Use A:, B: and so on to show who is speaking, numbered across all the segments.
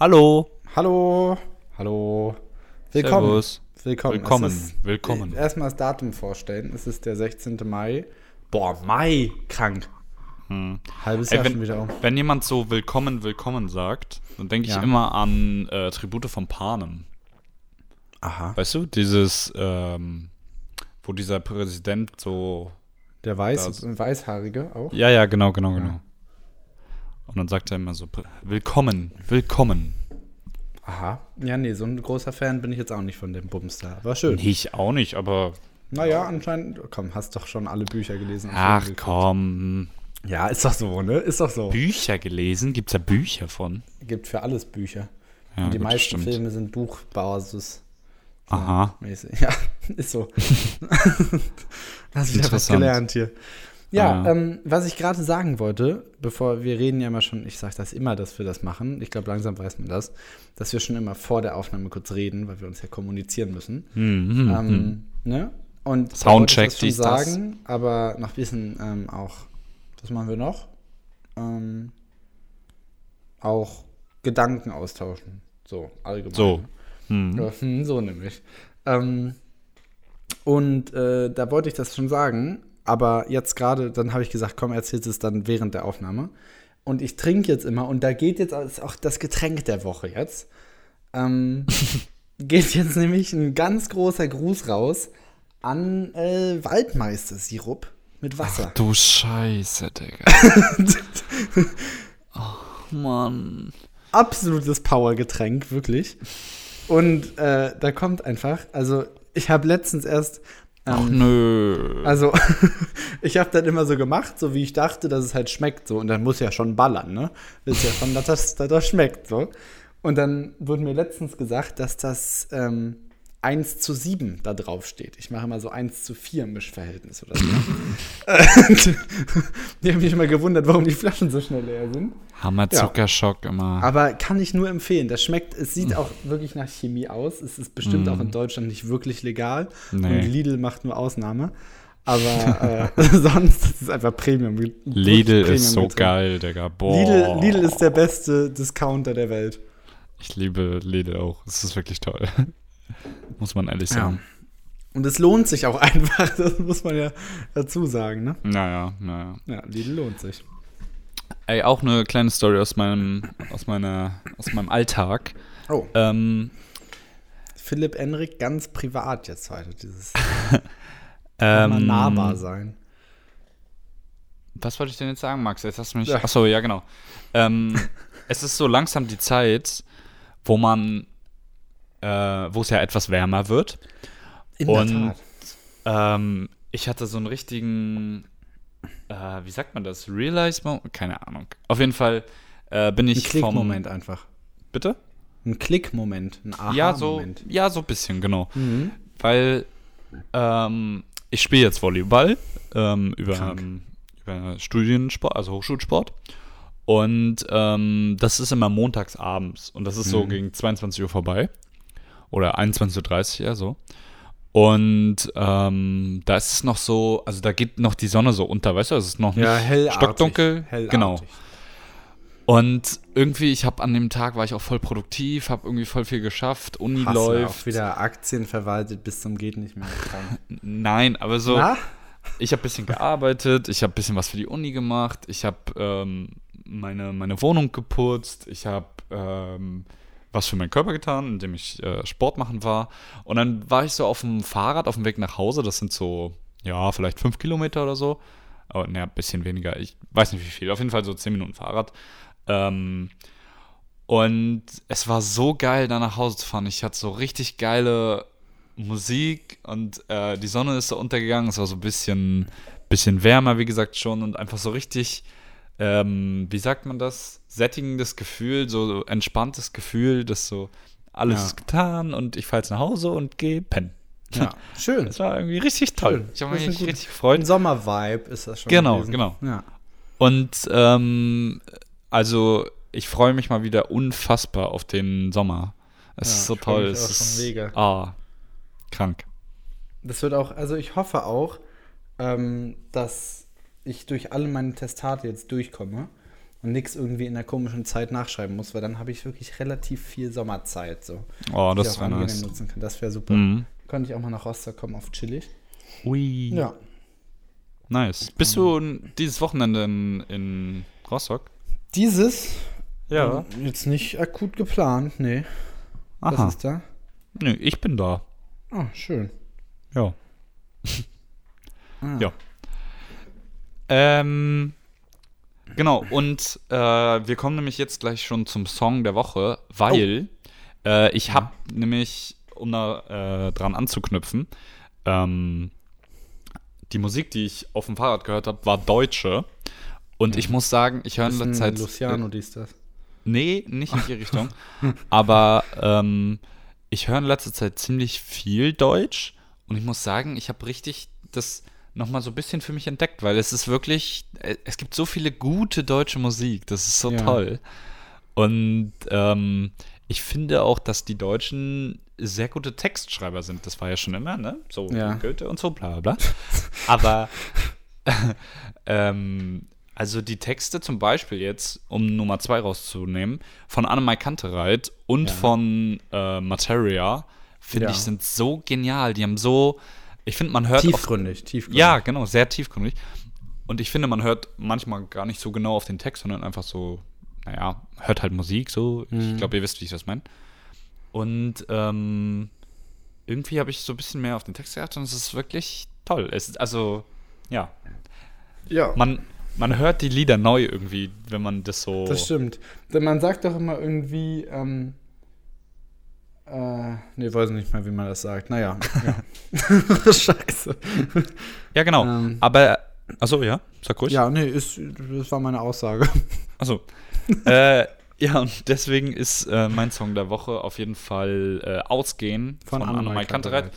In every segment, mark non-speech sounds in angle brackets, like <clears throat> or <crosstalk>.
A: Hallo.
B: Hallo. Hallo. Willkommen.
A: Servus.
B: Willkommen.
A: Willkommen.
B: Ist-
A: Willkommen.
B: Erstmal das Datum vorstellen. Es ist der 16. Mai. Boah, Mai. Krank. Halbes
A: Ey,
B: Jahr schon
A: wenn,
B: wieder um.
A: wenn jemand so willkommen, willkommen sagt, dann denke ich
B: Ja.
A: immer an äh, Tribute von Panem.
B: Aha.
A: Weißt du, dieses, ähm, wo dieser Präsident so.
B: Der Weiß,
A: Das-
B: Weißhaarige auch.
A: Ja, ja, genau, genau, genau. Und dann sagt er immer so: Willkommen, willkommen.
B: Aha. Ja, nee, so ein großer Fan bin ich jetzt auch nicht von dem Bums da. War schön.
A: Nee, ich auch nicht, aber.
B: Naja, anscheinend. Komm, hast doch schon alle Bücher gelesen.
A: Ach komm.
B: Ja, ist doch so, ne? Ist doch so.
A: Bücher gelesen? Gibt's da Bücher von?
B: Gibt für alles Bücher.
A: Ja,
B: und die
A: gut,
B: meisten
A: stimmt.
B: Filme sind Buchbasis.
A: Aha.
B: Mäßig. <laughs> Ja, ist so. Hast wieder was
A: Interessant.
B: gelernt hier. Ja. Ähm, was ich gerade sagen wollte, bevor wir reden ja immer schon, ich sage das immer, dass wir das machen. Ich glaube, langsam weiß man das, dass wir schon immer vor der Aufnahme kurz reden, weil wir uns ja kommunizieren müssen.
A: Mhm,
B: Ähm, ne? Und
A: Soundcheck,
B: ich das schon
A: dies, das.
B: sagen, aber noch wissen ähm, auch, was machen wir noch? Ähm, auch Gedanken austauschen. So, allgemein.
A: So. Hm.
B: Ja, hm, so nämlich. Ähm, und äh, da wollte ich das schon sagen, aber jetzt gerade, dann habe ich gesagt, komm, erzählst es dann während der Aufnahme. Und ich trinke jetzt immer, und da geht jetzt auch das Getränk der Woche jetzt. Ähm, <laughs> geht jetzt nämlich ein ganz großer Gruß raus an äh, Waldmeister-Sirup mit Wasser.
A: Du Scheiße, Digga. <laughs> oh, Mann.
B: absolutes Powergetränk, wirklich. Und äh, da kommt einfach, also ich habe letztens erst,
A: Ach
B: ähm,
A: nö.
B: also <laughs> ich habe dann immer so gemacht, so wie ich dachte, dass es halt schmeckt so. Und dann muss ja schon ballern, ne? Willst ja schon, dass das, dass das schmeckt so. Und dann wurde mir letztens gesagt, dass das ähm, 1 zu 7 da drauf steht. Ich mache immer so 1 zu 4 Mischverhältnis oder so. <laughs> Die haben mich immer gewundert, warum die Flaschen so schnell leer sind.
A: Hammer Zuckerschock immer.
B: Aber kann ich nur empfehlen. Das schmeckt, es sieht auch wirklich nach Chemie aus. Es ist bestimmt auch in Deutschland nicht wirklich legal.
A: Nee.
B: Und Lidl macht nur Ausnahme. Aber äh, <laughs> sonst ist es einfach Premium.
A: Lidl
B: Premium
A: ist so
B: Getränk.
A: geil, Digga. Boah.
B: Lidl, Lidl ist der beste Discounter der Welt.
A: ich liebe Lidl auch. Es ist wirklich toll. Muss man ehrlich sagen.
B: Und es lohnt sich auch <laughs> einfach. Das muss man ja dazu sagen. Ne?
A: Naja, naja.
B: Ja, Lidl lohnt sich.
A: Ey, auch eine kleine Story aus meinem, aus meiner, aus meinem Alltag.
B: Oh,
A: Ähm,
B: Philipp Enrik ganz privat jetzt heute. Dieses <laughs>
A: ähm,
B: nahbar sein.
A: Was wollte ich denn jetzt sagen, Max? Jetzt hast du mich.
B: Ja.
A: Achso, ja, genau. Ähm, <laughs> es ist so langsam die Zeit, wo man, äh, wo es ja etwas wärmer wird.
B: In
A: und- Ähm, ich hatte so einen richtigen, äh, wie sagt man das? Realize Moment? Keine Ahnung. Auf jeden Fall äh, bin
B: Ein
A: ich
B: Klickmoment einfach.
A: Bitte?
B: Ein Klickmoment, ein
A: Ja, so,
B: Aha-Moment.
A: ja, so ein bisschen, genau.
B: Mhm.
A: Weil ähm, ich spiele jetzt Volleyball ähm, über, ähm, über Studiensport, also Hochschulsport. Und ähm, das ist immer montags abends. Und das ist so
B: Mhm.
A: gegen 22 Uhr vorbei. Oder 21.30 Uhr eher so. Und ähm, da ist es noch so, also da geht noch die Sonne so unter, weißt du? Es ist noch nicht
B: Ja, hellartig.
A: stockdunkel.
B: hellartig.
A: Genau. Und irgendwie, ich habe an dem Tag war ich auch voll produktiv, habe irgendwie voll viel geschafft, Uni
B: Hast
A: läuft.
B: auch wieder Aktien verwaltet bis zum geht nicht mehr. <laughs>
A: Nein, aber so,
B: Na?
A: ich habe ein bisschen gearbeitet, ich habe ein bisschen was für die Uni gemacht, ich habe ähm, meine, meine Wohnung geputzt, ich habe ähm, was für meinen Körper getan, indem ich äh, Sport machen war. Und dann war ich so auf dem Fahrrad auf dem Weg nach Hause, das sind so, ja, vielleicht fünf Kilometer oder so. Aber ne, ein bisschen weniger, ich weiß nicht wie viel, auf jeden Fall so zehn Minuten Fahrrad. Ähm, und es war so geil, da nach Hause zu fahren. Ich hatte so richtig geile Musik und äh, die Sonne ist so untergegangen. Es war so ein bisschen, bisschen wärmer, wie gesagt, schon und einfach so richtig, ähm, wie sagt man das? Sättigendes Gefühl, so entspanntes Gefühl, dass so alles
B: Ja.
A: ist getan und ich fahre jetzt nach Hause und gehe pennen.
B: Ja, <laughs> schön.
A: Das war irgendwie richtig toll.
B: Schön.
A: Ich habe mich
B: gut-
A: richtig gefreut.
B: Ein Sommer-Vibe ist das schon.
A: Genau,
B: gewesen.
A: genau.
B: Ja.
A: Und ähm, also ich freue mich mal wieder unfassbar auf den Sommer. Es
B: Ja,
A: ist so toll. Es
B: auch schon
A: ist
B: mega.
A: ah, krank.
B: Das wird auch, also ich hoffe auch, ähm, dass ich durch alle meine Testate jetzt durchkomme. und nichts irgendwie in der komischen Zeit nachschreiben muss, weil dann habe ich wirklich relativ viel Sommerzeit. So,
A: Oh, das wäre nice.
B: Das wäre super.
A: Mhm.
B: Könnte ich auch mal nach Rostock kommen auf chillig.
A: Ui.
B: Ja.
A: Nice. Bist du dieses Wochenende in, in Rostock?
B: Dieses ähm, jetzt nicht akut geplant, nee. Was
A: Aha.
B: ist da?
A: Nö, ich bin da.
B: Oh, schön.
A: Ja.
B: Ah.
A: Ja. Ähm, genau, und äh, wir kommen nämlich jetzt gleich schon zum Song der Woche, weil äh, ich habe nämlich, um da äh, dran anzuknüpfen, ähm, die Musik, die ich auf dem Fahrrad gehört habe, war deutsche. Und ich muss sagen, ich höre in
B: ist
A: letzter Zeit.
B: Luciano, dies, das.
A: Nee, nicht in die <laughs> Richtung. Aber ähm, ich höre in letzter Zeit ziemlich viel Deutsch und ich muss sagen, ich habe richtig das nochmal so ein bisschen für mich entdeckt, weil es ist wirklich, äh, es gibt so viele gute deutsche Musik, das ist so
B: Ja.
A: toll. Und ähm, ich finde auch, dass die Deutschen sehr gute Textschreiber sind. Das war ja schon immer, ne? So
B: Ja.
A: Goethe und so, bla bla. <laughs> Aber <laughs> ähm, also die Texte zum Beispiel jetzt, um Nummer zwei rauszunehmen, von Annemai Kantereit und
B: Ja.
A: von äh, Materia, finde
B: Ja.
A: ich, sind so genial. Die haben so, ich finde, man hört oft,
B: Tiefgründig, tiefgründig.
A: ja, genau, sehr tiefgründig. Und ich finde, man hört manchmal gar nicht so genau auf den Text, sondern einfach so, naja, hört halt Musik so. Ich
B: Mhm.
A: glaube, ihr wisst, wie ich das meine. Und ähm, irgendwie habe ich so ein bisschen mehr auf den Text geachtet und es ist wirklich toll. Es ist also, ja,
B: ja.
A: man, man hört die Lieder neu irgendwie, wenn man das so.
B: Das stimmt. Denn man sagt doch immer irgendwie, ähm, äh, nee, weiß nicht mehr, wie man das sagt. Naja, ja. <laughs> Scheiße.
A: Ja, genau.
B: Ähm.
A: Aber, achso, ja, sag ruhig.
B: Ja, nee, ist, das war meine Aussage. <laughs>
A: Achso. äh, ja, und deswegen ist äh, mein Song der Woche auf jeden Fall äh, Ausgehen
B: Von
A: von,
B: Annemai.
A: Kantereit.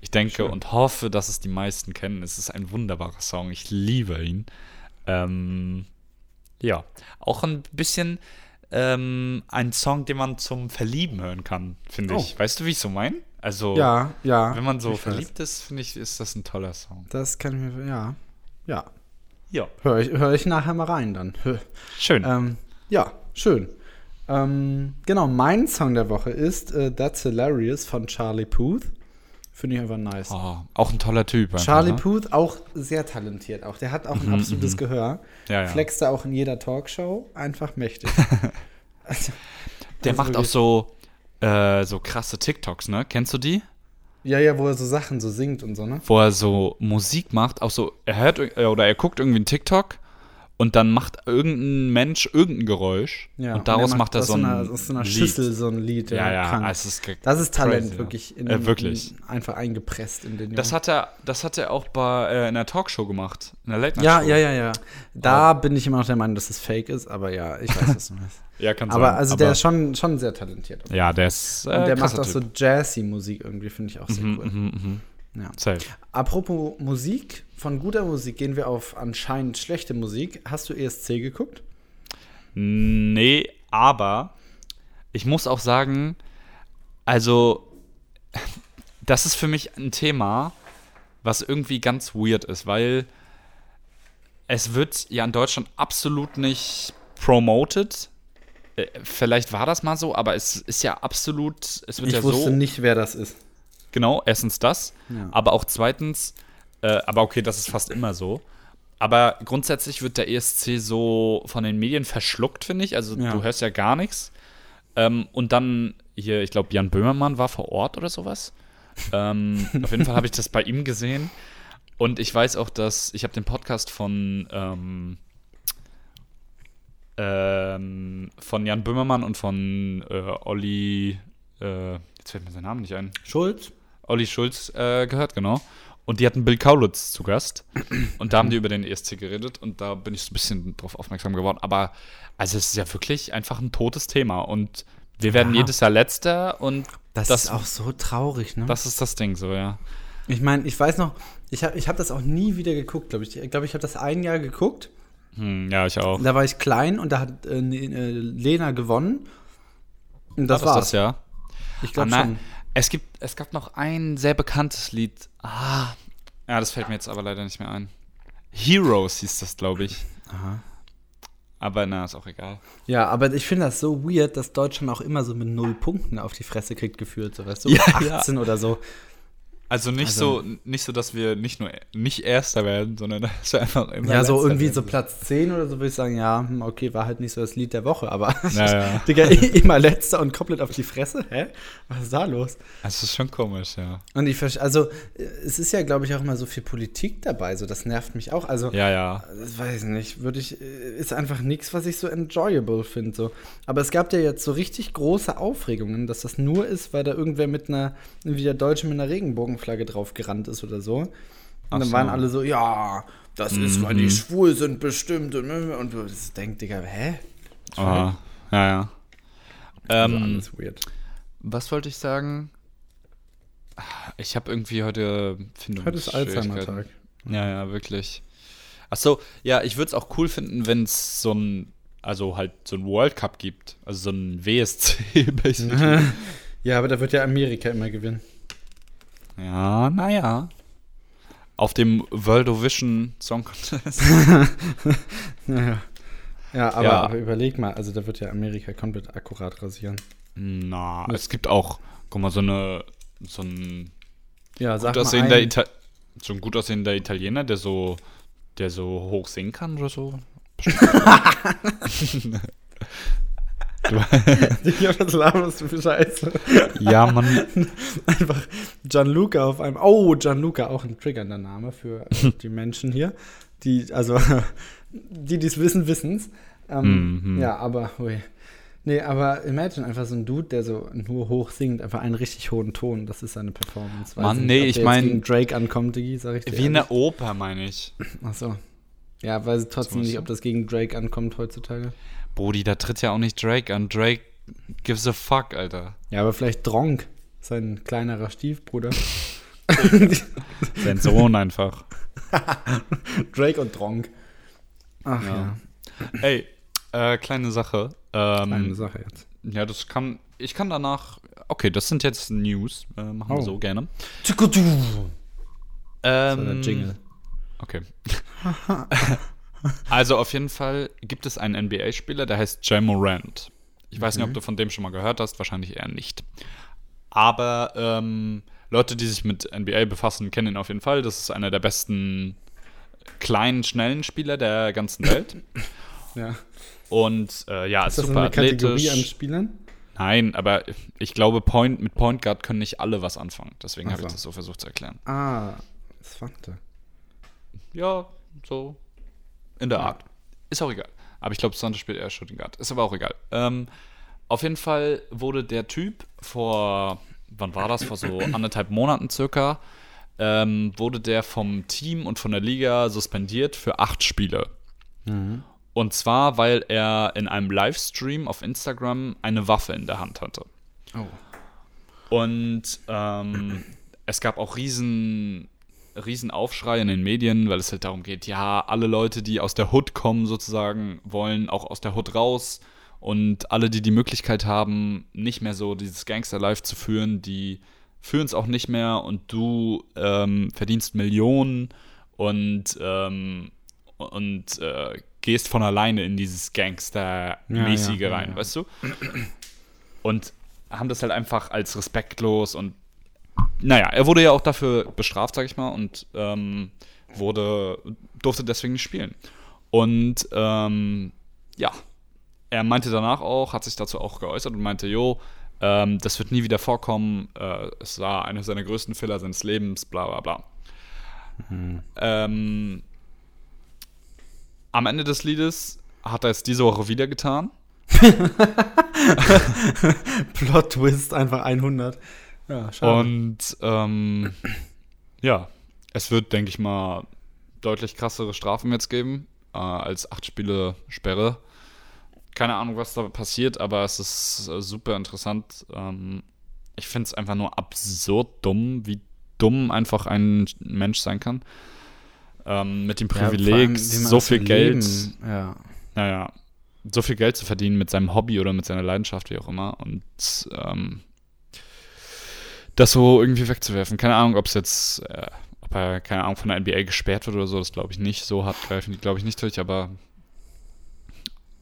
A: Ich denke
B: Schön.
A: und hoffe, dass es die meisten kennen. Es ist ein wunderbarer Song. Ich liebe ihn. Ähm, ja, auch ein bisschen ähm, ein Song, den man zum Verlieben hören kann, finde ich.
B: Oh.
A: Weißt du, wie ich so meine? Also,
B: Ja, ja.
A: wenn man so
B: ich weiß.
A: verliebt ist, finde ich, ist das ein toller Song.
B: Das kann ich mir, ja. Ja.
A: Ja,
B: Höre ich, hör ich nachher mal rein dann. <laughs>
A: schön.
B: Ähm, ja, schön. Ähm, genau, mein Song der Woche ist äh, That's Hilarious von Charlie Puth. Finde ich einfach nice.
A: oh, auch ein toller Typ. einfach,
B: Charlie
A: ne?
B: Puth auch sehr talentiert. Auch der hat auch ein
A: Mhm,
B: absolutes
A: mhm.
B: Gehör.
A: Ja, ja.
B: Flext er auch in jeder Talkshow. Einfach mächtig. <laughs> Also,
A: Der
B: also
A: macht auch so, äh, so krasse TikToks, ne? Kennst du die?
B: Ja, ja, wo er so Sachen so singt und so, ne?
A: Wo er so Musik macht, auch so, er hört äh, oder er guckt irgendwie einen TikTok und dann macht irgendein Mensch irgendein Geräusch
B: Ja.
A: und daraus
B: er
A: macht er
B: aus
A: so ein
B: einer, aus so einer
A: Lied.
B: Schüssel so ein Lied.
A: Ja, ja, es ist
B: das ist Talent,
A: crazy, ja.
B: wirklich. In,
A: Äh, wirklich.
B: In, einfach eingepresst in den
A: Das
B: Jungen.
A: hat er, das hat er auch bei äh, in der Talkshow gemacht, in der Late Night
B: Ja,
A: Show.
B: ja, ja, ja. Da bin ich immer noch der Meinung, dass es fake ist, aber ja, ich weiß, was du meinst. <laughs>
A: Ja, kann
B: aber
A: sein.
B: also der ist schon, schon sehr talentiert.
A: ja, der ist äh,
B: Und der macht auch so
A: Typ.
B: jazzy Musik irgendwie, finde ich auch sehr
A: Mhm,
B: cool.
A: mhm, mhm.
B: Ja.
A: Safe.
B: Apropos Musik, von guter Musik gehen wir auf anscheinend schlechte Musik. Hast du ESC geguckt?
A: Nee, aber ich muss auch sagen, also das ist für mich ein Thema, was irgendwie ganz weird ist, weil es wird ja in Deutschland absolut nicht promoted. Äh, Vielleicht war das mal so, aber es ist ja absolut, es wird
B: Ich
A: ja
B: wusste
A: so,
B: nicht, wer das ist.
A: genau, erstens das,
B: Ja.
A: aber auch zweitens, äh, aber okay, das ist fast immer so. Aber grundsätzlich wird der ESC so von den Medien verschluckt, finde ich. Also
B: Ja.
A: du hörst ja gar nichts. Ähm, und dann hier, ich glaube, Jan Böhmermann war vor Ort oder sowas. ähm, <laughs> auf jeden Fall habe ich das bei ihm gesehen. Und ich weiß auch, dass ich habe den Podcast von ähm, ähm, von Jan Böhmermann und von äh, Olli, äh, jetzt fällt mir sein Name nicht ein.
B: Schulz?
A: Olli Schulz äh, gehört, genau. Und die hatten Bill Kaulitz zu Gast. Und da haben die über den ESC geredet und da bin ich so ein bisschen drauf aufmerksam geworden. Aber also es ist ja wirklich einfach ein totes Thema. Und wir werden
B: Ja.
A: jedes Jahr letzter und
B: Das,
A: Das-
B: ist auch so traurig, ne?
A: das ist das Ding so, ja.
B: ich meine, ich weiß noch, ich habe ich hab das auch nie wieder geguckt, glaube ich. Ich glaube, ich habe das ein Jahr geguckt.
A: Hm, ja, ich auch.
B: Da war ich klein und da hat äh, ne- äh, Lena gewonnen. Und das
A: War
B: war's.
A: das ja.
B: Ich glaube schon.
A: Es, gibt, es gab noch ein sehr bekanntes Lied. Ah, ja, das fällt mir jetzt aber leider nicht mehr ein. Heroes hieß das, glaube ich.
B: Aha.
A: Aber na, ist auch egal.
B: Ja, aber ich finde das so weird, dass Deutschland auch immer so mit null Punkten auf die Fresse kriegt, gefühlt, so weißt du?
A: Ja,
B: 18 oder so.
A: Also nicht
B: Also-
A: so, nicht so, dass wir nicht nur nicht Erster werden, sondern <laughs> dass wir einfach immer
B: Ja, so irgendwie
A: werden.
B: so Platz 10 oder so würde ich sagen, ja, hm, okay, war halt nicht so das Lied der Woche, aber <laughs>
A: Ja, ja. <laughs>
B: Digga, immer letzter und komplett auf die Fresse, hä? Was ist da los?
A: Das ist schon komisch, ja.
B: Und ich verstehe, also äh, es ist ja, glaube ich, auch immer so viel Politik dabei, so das nervt mich auch. Also,
A: Ja, ja.
B: das weiß ich nicht, würde ich, äh, ist einfach nichts, was ich so enjoyable finde. So. Aber es gab ja jetzt so richtig große Aufregungen, dass das nur ist, weil da irgendwer mit einer, wie der Deutsche mit einer Regenbogenflagge drauf gerannt ist oder so. Und
A: Ach
B: dann
A: so.
B: waren alle so, ja, das ist, weil die schwul sind bestimmt. Und, und du denkst, Digga, hä?
A: Ah, ja, ja.
B: Also
A: Ähm,
B: alles weird.
A: was wollte ich sagen? Ich habe irgendwie heute Findungs
B: Heute ist Alzheimer-Tag.
A: Ja, ja, wirklich. Ach so, ja, ich würde es auch cool finden, wenn es so ein, also halt so ein World Cup gibt. Also so ein WSC, <laughs> basically. <laughs>
B: Ja, aber da wird ja Amerika immer gewinnen.
A: Ja, naja. Auf dem World of Vision Song Contest. <laughs>
B: Ja, ja, aber,
A: Ja.
B: aber überleg mal, also da wird ja Amerika komplett akkurat rasieren.
A: Na, es gibt auch, guck mal, so eine, so ein
B: Ja,
A: gut aussehender. Ita so ein gut aussehender Italiener, der so, der so hoch singen kann oder so. <laughs> <laughs> <laughs>
B: Digga, was laberst du für Scheiße?
A: Ja, man. <laughs>
B: Einfach Gianluca auf einem. Oh, Gianluca, auch ein triggernder Name für die <laughs> Menschen hier. Die, also, die, die es wissen, wissen es. Ähm,
A: Mhm.
B: Ja, aber, ui. Nee, aber imagine einfach so ein Dude, der so nur hoch singt, einfach einen richtig hohen Ton. Das ist seine Performance. Weiß
A: Mann,
B: nicht,
A: nee, ich
B: der jetzt
A: mein-
B: gegen Drake ankommt, Digi, sag ich dir.
A: Wie
B: ehrlich.
A: der Oper, meine ich.
B: Ach so. Ja, weiß ich trotzdem nicht, ob das gegen Drake ankommt heutzutage.
A: Brody, da tritt ja auch nicht Drake an. Drake gives a fuck, Alter.
B: Ja, aber vielleicht Dronk, sein kleinerer Stiefbruder. <laughs>
A: Sein Sohn einfach. <laughs>
B: Drake und Dronk. Ach ja,
A: Ja. Ey, äh, kleine Sache. Ähm,
B: eine Sache jetzt.
A: Ja, das kann. Ich kann danach. Okay, das sind jetzt News. Äh, machen wir
B: Oh.
A: so gerne.
B: Das war
A: Ähm,
B: der Jingle.
A: Okay. <laughs> also auf jeden Fall gibt es einen NBA-Spieler, der heißt Jay Morant. Ich weiß nicht, ob du von dem schon mal gehört hast, wahrscheinlich eher nicht. Aber ähm, Leute, die sich mit NBA befassen, kennen ihn auf jeden Fall. Das ist einer der besten kleinen, schnellen Spieler der ganzen Welt. <laughs>
B: Ja.
A: Und äh, ja, ist
B: Ist das
A: super
B: eine Kategorie
A: athletisch.
B: an Spielern?
A: Nein, aber ich glaube, Point, mit Point Guard können nicht alle was anfangen. Deswegen
B: Ach
A: habe ich das so versucht zu erklären.
B: Ah, das fand
A: Ja, so in der Art. Ist auch egal. Aber ich glaube, Sander spielt eher Shooting Guard. Ist aber auch egal. Ähm, auf jeden Fall wurde der Typ vor, wann war das? Vor so <clears throat> anderthalb Monaten circa, ähm, wurde der vom Team und von der Liga suspendiert für acht Spiele. Und zwar, weil er in einem Livestream auf Instagram eine Waffe in der Hand hatte.
B: Oh.
A: Und ähm, <clears throat> es gab auch riesen, riesen Aufschrei in den Medien, weil es halt darum geht, ja, alle Leute, die aus der Hood kommen sozusagen, wollen auch aus der Hood raus. Und alle, die die Möglichkeit haben, nicht mehr so dieses Gangster-Life zu führen, die führen es auch nicht mehr und du ähm, verdienst Millionen und, ähm, und äh, gehst von alleine in dieses Gangster-mäßige
B: ja, ja,
A: rein,
B: ja.
A: weißt du? Und haben das halt einfach als respektlos und naja, er wurde ja auch dafür bestraft, sag ich mal, und ähm, wurde, durfte deswegen nicht spielen. Und ähm, ja, er meinte danach auch, hat sich dazu auch geäußert und meinte, jo, ähm, das wird nie wieder vorkommen, äh, es war einer seiner größten Fehler seines Lebens, bla bla bla. Ähm, am Ende des Liedes hat er es diese Woche wieder getan. <laughs>
B: Plot Twist, einfach 100. Ja, schade.
A: Und ähm, ja, es wird, denke ich mal, deutlich krassere Strafen jetzt geben äh, als acht Spiele Sperre. Keine Ahnung, was da passiert, aber es ist äh, super interessant. Ähm, ich finde es einfach nur absurd dumm, wie dumm einfach ein Mensch sein kann. Ähm, mit dem
B: Ja,
A: Privileg,
B: man
A: so viel Geld,
B: Ja.
A: naja, so viel Geld zu verdienen mit seinem Hobby oder mit seiner Leidenschaft, wie auch immer. Und ähm, das so irgendwie wegzuwerfen. Keine Ahnung, ob es jetzt, äh, ob er, keine Ahnung, von der NBA gesperrt wird oder so, das glaube ich nicht. So hart greifen die, glaube ich, nicht durch, aber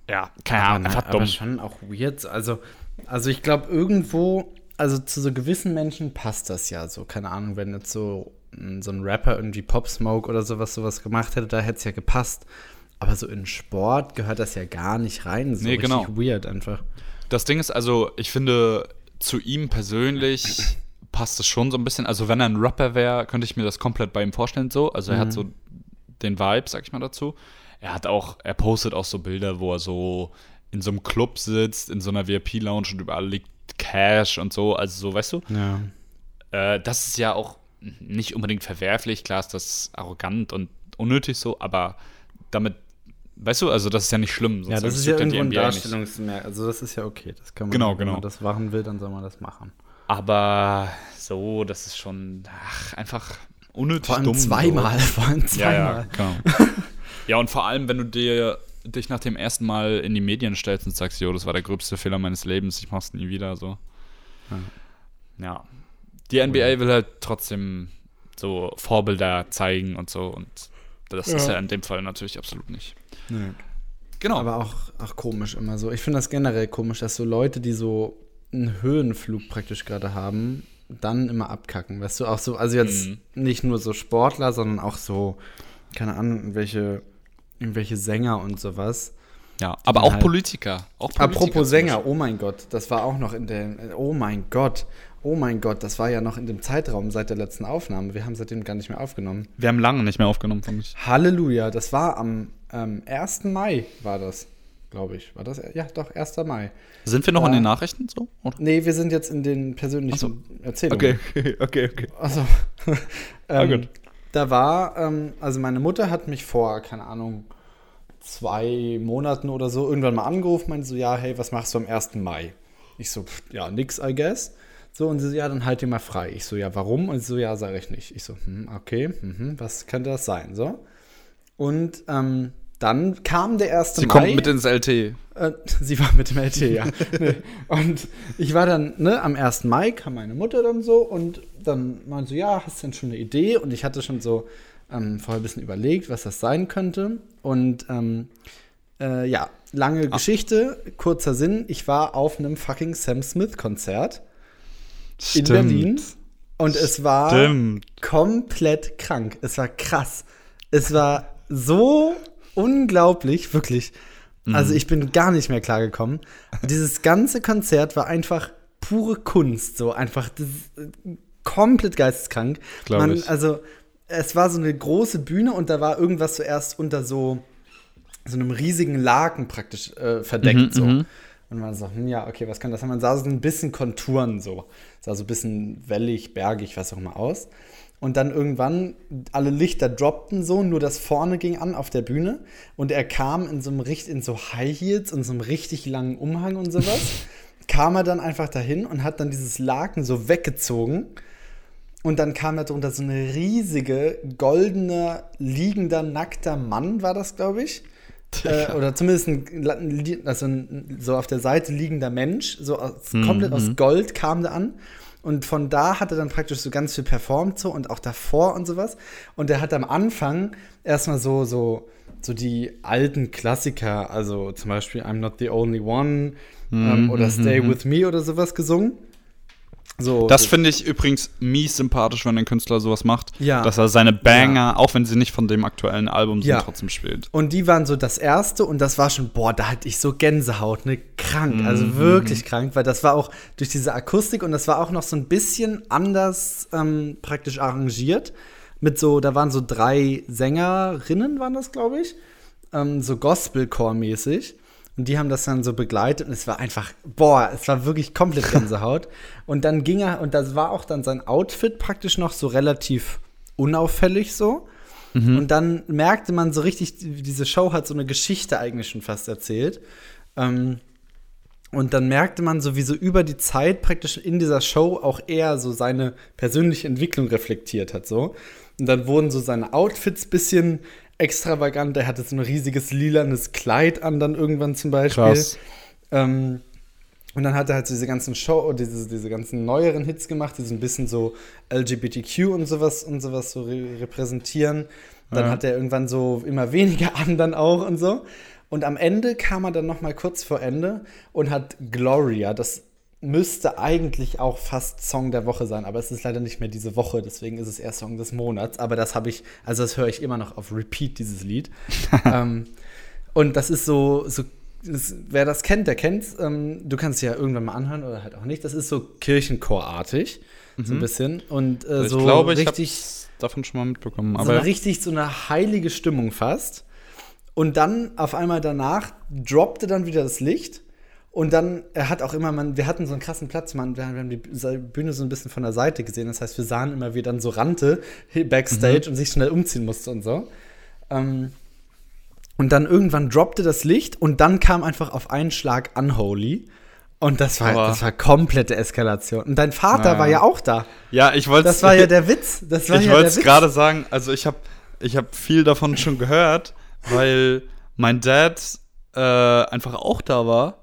A: Ja, keine Ahnung, einfach
B: aber
A: dumm.
B: schon auch weird. Also, also ich glaube, irgendwo, also zu so gewissen Menschen passt das ja so. Keine Ahnung, wenn jetzt so, so ein Rapper irgendwie Pop Smoke oder sowas sowas gemacht hätte, da hätte es ja gepasst. Aber so in Sport gehört das ja gar nicht rein. So
A: Nee, genau.
B: weird einfach.
A: Das Ding ist also, ich finde, zu ihm persönlich passt es schon so ein bisschen. Also, wenn er ein Rapper wäre, könnte ich mir das komplett bei ihm vorstellen so. Also, er hat so den Vibe, sag ich mal dazu. Er hat auch, er postet auch so Bilder, wo er so in so einem Club sitzt, in so einer VIP-Lounge und überall liegt Cash und so. Also, so, weißt du?
B: Ja.
A: Äh, das ist ja auch nicht unbedingt verwerflich. Klar ist das arrogant und unnötig so, aber damit, weißt du, also das ist ja nicht schlimm.
B: Ja, das ist ja irgendwo ein
A: NBA nicht.
B: Darstellungsmerk. Also das ist ja okay. Das kann man,
A: Genau,
B: wenn
A: genau.
B: man das machen will, dann soll man das machen.
A: Aber so, das ist schon ach, einfach unnötig
B: Vor allem
A: dumm.
B: zweimal, vor allem
A: So. Ja, ja,
B: zweimal.
A: genau. <laughs> ja, und vor allem, wenn du dir dich nach dem ersten Mal in die Medien stellst und sagst, jo, das war der gröbste Fehler meines Lebens, ich mach's nie wieder, so. Ja. Die NBA will halt trotzdem so Vorbilder zeigen und so und das ist
B: Ja.
A: ja in dem Fall natürlich absolut nicht.
B: Nee.
A: Genau.
B: Aber auch, auch komisch immer so. Ich finde das generell komisch, dass so Leute, die so einen Höhenflug praktisch gerade haben, dann immer abkacken. Weißt du, auch so, also jetzt
A: Mhm.
B: nicht nur so Sportler, sondern auch so, keine Ahnung, irgendwelche, irgendwelche Sänger und sowas.
A: ja, aber auch
B: halt-
A: Politiker. Auch Politiker
B: Apropos Sänger, oh mein Gott, das war auch noch in der, oh mein Gott, oh mein Gott, das war ja noch in dem Zeitraum seit der letzten Aufnahme. Wir haben seitdem gar nicht mehr aufgenommen.
A: Wir haben lange nicht mehr aufgenommen von mich.
B: Halleluja, das war am ähm, 1. Mai, war das, glaube ich. War das? Ja, doch, 1. Mai.
A: Sind wir noch in
B: Ja.
A: den Nachrichten so? Oder?
B: Nee, wir sind jetzt in den persönlichen Erzählungen.
A: okay, okay, okay.
B: Also, <laughs>
A: Ah,
B: ähm,
A: gut.
B: da war, ähm, also meine Mutter hat mich vor, keine Ahnung, zwei Monaten oder so irgendwann mal angerufen, meinte so, ja, hey, was machst du am 1. Mai? Ich so, pff, ja, nix, I guess. So, und sie so, ja, dann halt dir mal frei. Ich so, ja, warum? Und sie so, ja, sage ich nicht. Ich so, hm, okay, mhm, was könnte das sein? So. Und ähm, dann kam der 1.
A: Sie
B: Mai.
A: kommt mit ins LT.
B: Äh, sie war mit dem LT, ja. <laughs> nee. Und ich war dann, ne, am 1. Mai kam meine Mutter dann so und dann meinte so, ja, hast du denn schon eine Idee? Und ich hatte schon so ähm, vorher ein bisschen überlegt, was das sein könnte. Und ähm, äh, ja, lange Geschichte, kurzer Sinn. Ich war auf einem fucking Sam Smith-Konzert in Berlin. Und es war
A: Stimmt.
B: komplett krank. Es war krass. Es war so unglaublich, wirklich. Also ich bin gar nicht mehr klargekommen. Dieses ganze Konzert war einfach pure Kunst, so einfach äh, komplett geisteskrank.
A: Glaub
B: Man,
A: ich.
B: Also es war so eine große Bühne und da war irgendwas zuerst unter so so einem riesigen Laken praktisch äh, verdeckt so. Und man so, hm, ja, okay, was kann das sein? Man sah so ein bisschen Konturen so. Sah so ein bisschen wellig, bergig, was auch immer aus. Und dann irgendwann alle Lichter droppten so, nur das vorne ging an auf der Bühne. Und er kam in so einem richtig, in so High Heels und so einem richtig langen Umhang und sowas. <laughs> kam er dann einfach dahin und hat dann dieses Laken so weggezogen. Und dann kam da drunter so eine riesige, goldener, liegender, nackter Mann, war das, glaube ich. Äh, oder zumindest ein, also ein so auf der Seite liegender Mensch, so aus, komplett aus Gold kam der an. Und von da hat er dann praktisch so ganz viel performt so und auch davor und sowas. Und er hat am Anfang erstmal so, so, so die alten Klassiker, also zum Beispiel I'm Not the Only One ähm, oder Stay With Me oder sowas gesungen. So,
A: Das finde ich übrigens mies sympathisch, wenn ein Künstler sowas macht.
B: Ja.
A: Dass er seine Banger, auch wenn sie nicht von dem aktuellen Album sind,
B: Ja.
A: trotzdem spielt.
B: Und die waren so das erste und das war schon, boah, da hatte ich so Gänsehaut, ne? Krank, also
A: Mhm.
B: wirklich krank, weil das war auch durch diese Akustik und das war auch noch so ein bisschen anders ähm, praktisch arrangiert. Mit so, da waren so drei Sängerinnen, waren das, glaube ich, ähm, so Gospelcore-mäßig. Und die haben das dann so begleitet und es war einfach, boah, es war wirklich komplett <laughs> Gänsehaut. und dann ging er, und das war auch dann sein Outfit praktisch noch so relativ unauffällig so. Und dann merkte man so richtig, diese Show hat so eine Geschichte eigentlich schon fast erzählt. Ähm, und dann merkte man so, wie so über die Zeit praktisch in dieser Show auch er so seine persönliche Entwicklung reflektiert hat. So. Und dann wurden so seine Outfits bisschen extravagant. Er hatte so ein riesiges lilanes Kleid an, dann irgendwann zum Beispiel.
A: Krass.
B: Ähm, und dann hat er halt diese ganzen Show, diese, diese ganzen neueren Hits gemacht, die so ein bisschen so LGBTQ und sowas und sowas so re repräsentieren. Dann
A: Ja.
B: hat er irgendwann so immer weniger <laughs> an dann auch und so. Und am Ende kam er dann noch mal kurz vor Ende und hat Gloria, das müsste eigentlich auch fast Song der Woche sein, aber es ist leider nicht mehr diese Woche, deswegen ist es eher Song des Monats. Aber das habe ich, also das höre ich immer noch auf Repeat, dieses Lied. <laughs> ähm, und das ist so, so das, wer das kennt, der kennt ähm, Du kannst es ja irgendwann mal anhören oder halt auch nicht. Das ist so Kirchenchorartig, mhm. so ein bisschen. Und äh,
A: ich
B: so
A: glaube, ich
B: richtig.
A: davon schon mal mitbekommen.
B: so eine richtig so eine heilige Stimmung fast. Und dann auf einmal danach droppte dann wieder das Licht. Und dann, er hat auch immer, man, wir hatten so einen krassen Platz, man, wir haben die Bühne so ein bisschen von der Seite gesehen. Das heißt, wir sahen immer, wie dann so rannte backstage mhm. und sich schnell umziehen musste und so. Ähm, und dann irgendwann droppte das Licht und dann kam einfach auf einen Schlag Unholy. Und das war, das war komplette Eskalation. Und dein Vater naja. war ja auch da.
A: Ja, ich wollte
B: Das war ja der Witz. Das war
A: ich
B: ja
A: wollte es gerade sagen, also ich habe ich hab viel davon schon gehört, weil mein Dad äh, einfach auch da war.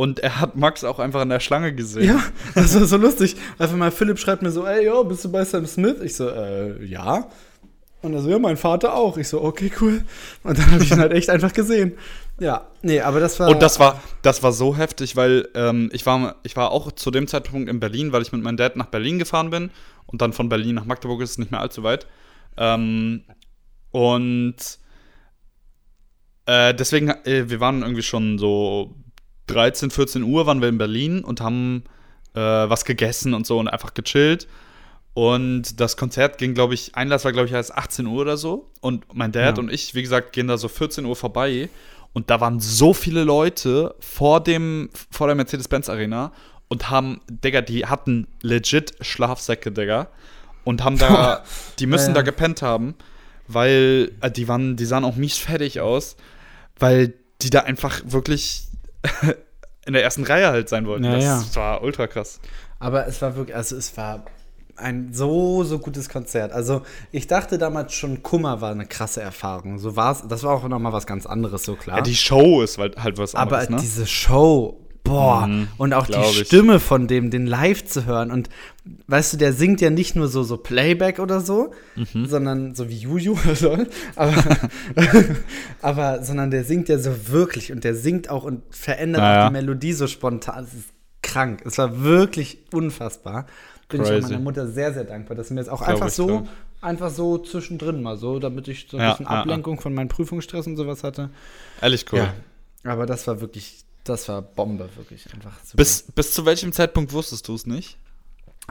A: Und er hat Max auch einfach in der Schlange gesehen.
B: Ja, das war so lustig. Einfach mal Philipp schreibt mir so, ey, yo, bist du bei Sam Smith? Ich so, äh, ja. Und er so, ja, mein Vater auch. Ich so, okay, cool. Und dann habe ich ihn halt echt einfach gesehen. Ja, nee, aber das war.
A: Und das war, das war so heftig, weil ähm, ich, war, ich war auch zu dem Zeitpunkt in Berlin, weil ich mit meinem Dad nach Berlin gefahren bin. Und dann von Berlin nach Magdeburg ist es nicht mehr allzu weit. Ähm, und äh, deswegen, äh, wir waren irgendwie schon so 13, 14 Uhr waren wir in Berlin und haben äh, was gegessen und so und einfach gechillt. Und das Konzert ging, glaube ich, Einlass war, glaube ich, erst 18 Uhr oder so. Und mein Dad ja. und ich, wie gesagt, gehen da so 14 Uhr vorbei. Und da waren so viele Leute vor, dem, vor der Mercedes-Benz Arena und haben, Digga, die hatten legit Schlafsäcke, Digga. Und haben da, <laughs> die müssen ja. da gepennt haben, weil äh, die waren, die sahen auch mies fertig aus, weil die da einfach wirklich <laughs> in der ersten Reihe halt sein wollten.
B: Ja,
A: das war ultra krass.
B: Aber es war wirklich, also es war ein so, so gutes Konzert. Also ich dachte damals schon, Kummer war eine krasse Erfahrung. So war's, das war auch nochmal was ganz anderes, so klar. Ja,
A: die Show ist halt, halt was anderes,
B: Aber ne? diese Show, boah, mhm, und auch die Stimme ich. von dem, den live zu hören. Und weißt du, der singt ja nicht nur so, so Playback oder so, mhm. sondern so wie Juju <laughs> oder so, aber, <laughs> aber, sondern der singt ja so wirklich und der singt auch und verändert naja. auch die Melodie so spontan. Es ist krank. Es war wirklich unfassbar bin Crazy. ich meiner Mutter sehr, sehr dankbar, dass sie mir jetzt auch einfach so, einfach so zwischendrin mal so, damit ich so ein ja, bisschen Ablenkung ja. von meinem Prüfungsstress und sowas hatte.
A: Ehrlich cool. Ja,
B: aber das war wirklich, das war Bombe, wirklich einfach.
A: Super. Bis, bis zu welchem Zeitpunkt wusstest du es nicht?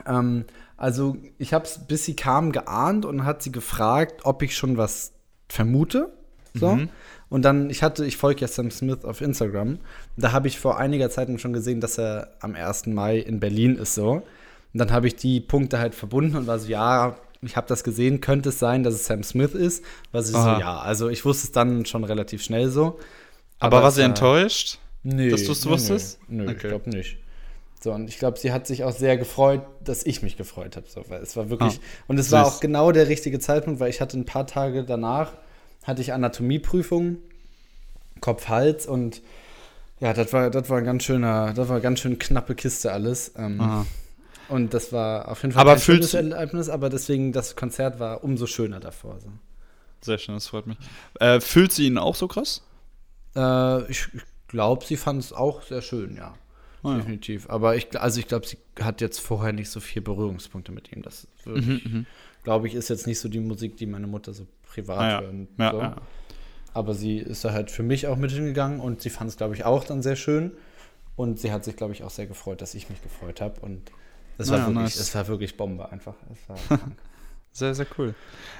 B: Ähm, also ich habe es, bis sie kam, geahnt und hat sie gefragt, ob ich schon was vermute. So. Mhm. Und dann, ich hatte, ich folge ja Sam Smith auf Instagram. Da habe ich vor einiger Zeit schon gesehen, dass er am 1. Mai in Berlin ist so. Und dann habe ich die Punkte halt verbunden und war so, ja, ich habe das gesehen, könnte es sein, dass es Sam Smith ist? Was ich Aha. so, ja, also ich wusste es dann schon relativ schnell so.
A: Aber, Aber war sie äh, enttäuscht?
B: Nee.
A: Dass du es wusstest?
B: Nö, nee, okay. ich glaube nicht. So, und ich glaube, sie hat sich auch sehr gefreut, dass ich mich gefreut habe. So, weil es war wirklich, ah, und es süß. war auch genau der richtige Zeitpunkt, weil ich hatte ein paar Tage danach, hatte ich Anatomieprüfung, Kopf-Hals und ja, das war, das war ein ganz schöner, das war ganz schön knappe Kiste alles. Ähm, und das war auf jeden Fall
A: aber ein schönes
B: Erlebnis, aber deswegen das Konzert war umso schöner davor. So.
A: Sehr schön, das freut mich. Äh, fühlt sie ihn auch so krass?
B: Äh, ich ich glaube, sie fand es auch sehr schön, ja. Oh, Definitiv. Ja. Aber ich, also ich glaube, sie hat jetzt vorher nicht so viel Berührungspunkte mit ihm. Das wirklich, mhm, mhm. glaube ich, ist jetzt nicht so die Musik, die meine Mutter so privat ah, ja. hört. Ja, so. ja. Aber sie ist da halt für mich auch mit hingegangen und sie fand es, glaube ich, auch dann sehr schön. Und sie hat sich, glaube ich, auch sehr gefreut, dass ich mich gefreut habe. Und es war, wirklich, nice. es war wirklich Bombe einfach. <laughs>
A: sehr, sehr cool.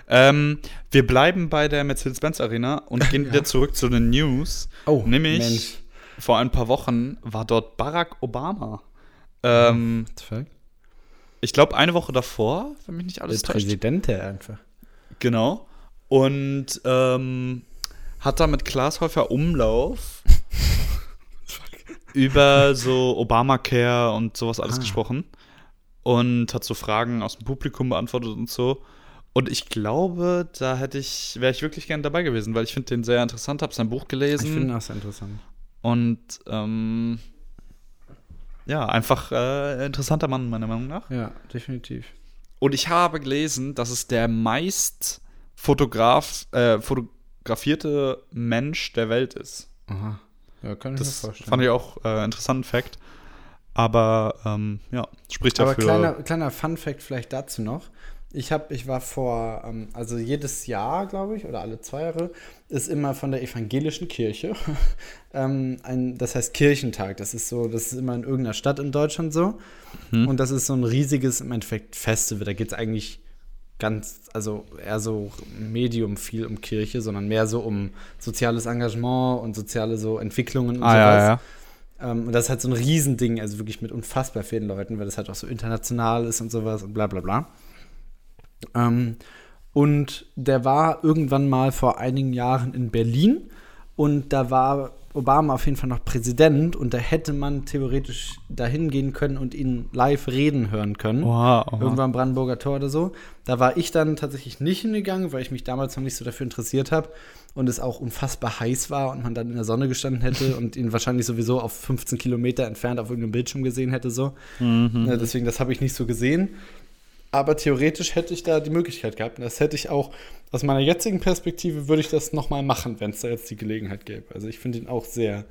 A: Ähm, wir bleiben bei der Mercedes-Benz Arena und <laughs> gehen ja. wieder zurück zu den News.
B: Oh,
A: nämlich Mensch. Vor ein paar Wochen war dort Barack Obama. Ähm, ich glaube, eine Woche davor, wenn mich nicht alles
B: der täuscht. Präsident der einfach.
A: Genau. Und ähm, hat da mit Klaas Häufer Umlauf <laughs> über so Obamacare und sowas alles ah. gesprochen und hat so Fragen aus dem Publikum beantwortet und so. Und ich glaube, da hätte ich, wäre ich wirklich gerne dabei gewesen, weil ich finde den sehr interessant, habe sein Buch gelesen. Ich
B: finde sehr interessant.
A: Und ähm, ja, einfach äh, interessanter Mann, meiner Meinung nach.
B: Ja, definitiv.
A: Und ich habe gelesen, dass es der meist Fotograf, äh, Foto fotografierte Mensch der Welt ist.
B: Aha. Ja, kann ich
A: Das
B: mir vorstellen.
A: fand ich auch äh, interessanten Fact. Aber ähm, ja, spricht
B: Aber
A: dafür.
B: kleiner, kleiner Fun-Fact vielleicht dazu noch. Ich, hab, ich war vor, ähm, also jedes Jahr, glaube ich, oder alle zwei Jahre, ist immer von der evangelischen Kirche, <laughs> ähm, ein, das heißt Kirchentag. Das ist so, das ist immer in irgendeiner Stadt in Deutschland so.
A: Mhm.
B: Und das ist so ein riesiges, im Endeffekt, Festival. Da geht es eigentlich ganz, also eher so medium viel um Kirche, sondern mehr so um soziales Engagement und soziale so Entwicklungen und
A: ah,
B: sowas.
A: ja, ja.
B: Ähm, und das ist halt so ein Riesending, also wirklich mit unfassbar vielen Leuten, weil das halt auch so international ist und sowas und bla bla bla. Ähm, und der war irgendwann mal vor einigen Jahren in Berlin und da war Obama auf jeden Fall noch Präsident und da hätte man theoretisch dahin gehen können und ihn live reden hören können.
A: Oha, oha.
B: Irgendwann am Brandenburger Tor oder so. Da war ich dann tatsächlich nicht hingegangen, weil ich mich damals noch nicht so dafür interessiert habe und es auch unfassbar heiß war und man dann in der Sonne gestanden hätte <laughs> und ihn wahrscheinlich sowieso auf 15 Kilometer entfernt auf irgendeinem Bildschirm gesehen hätte. So.
A: Mhm.
B: Ja, deswegen, das habe ich nicht so gesehen. Aber theoretisch hätte ich da die Möglichkeit gehabt. Und das hätte ich auch, aus meiner jetzigen Perspektive, würde ich das nochmal machen, wenn es da jetzt die Gelegenheit gäbe. Also ich finde ihn auch sehr,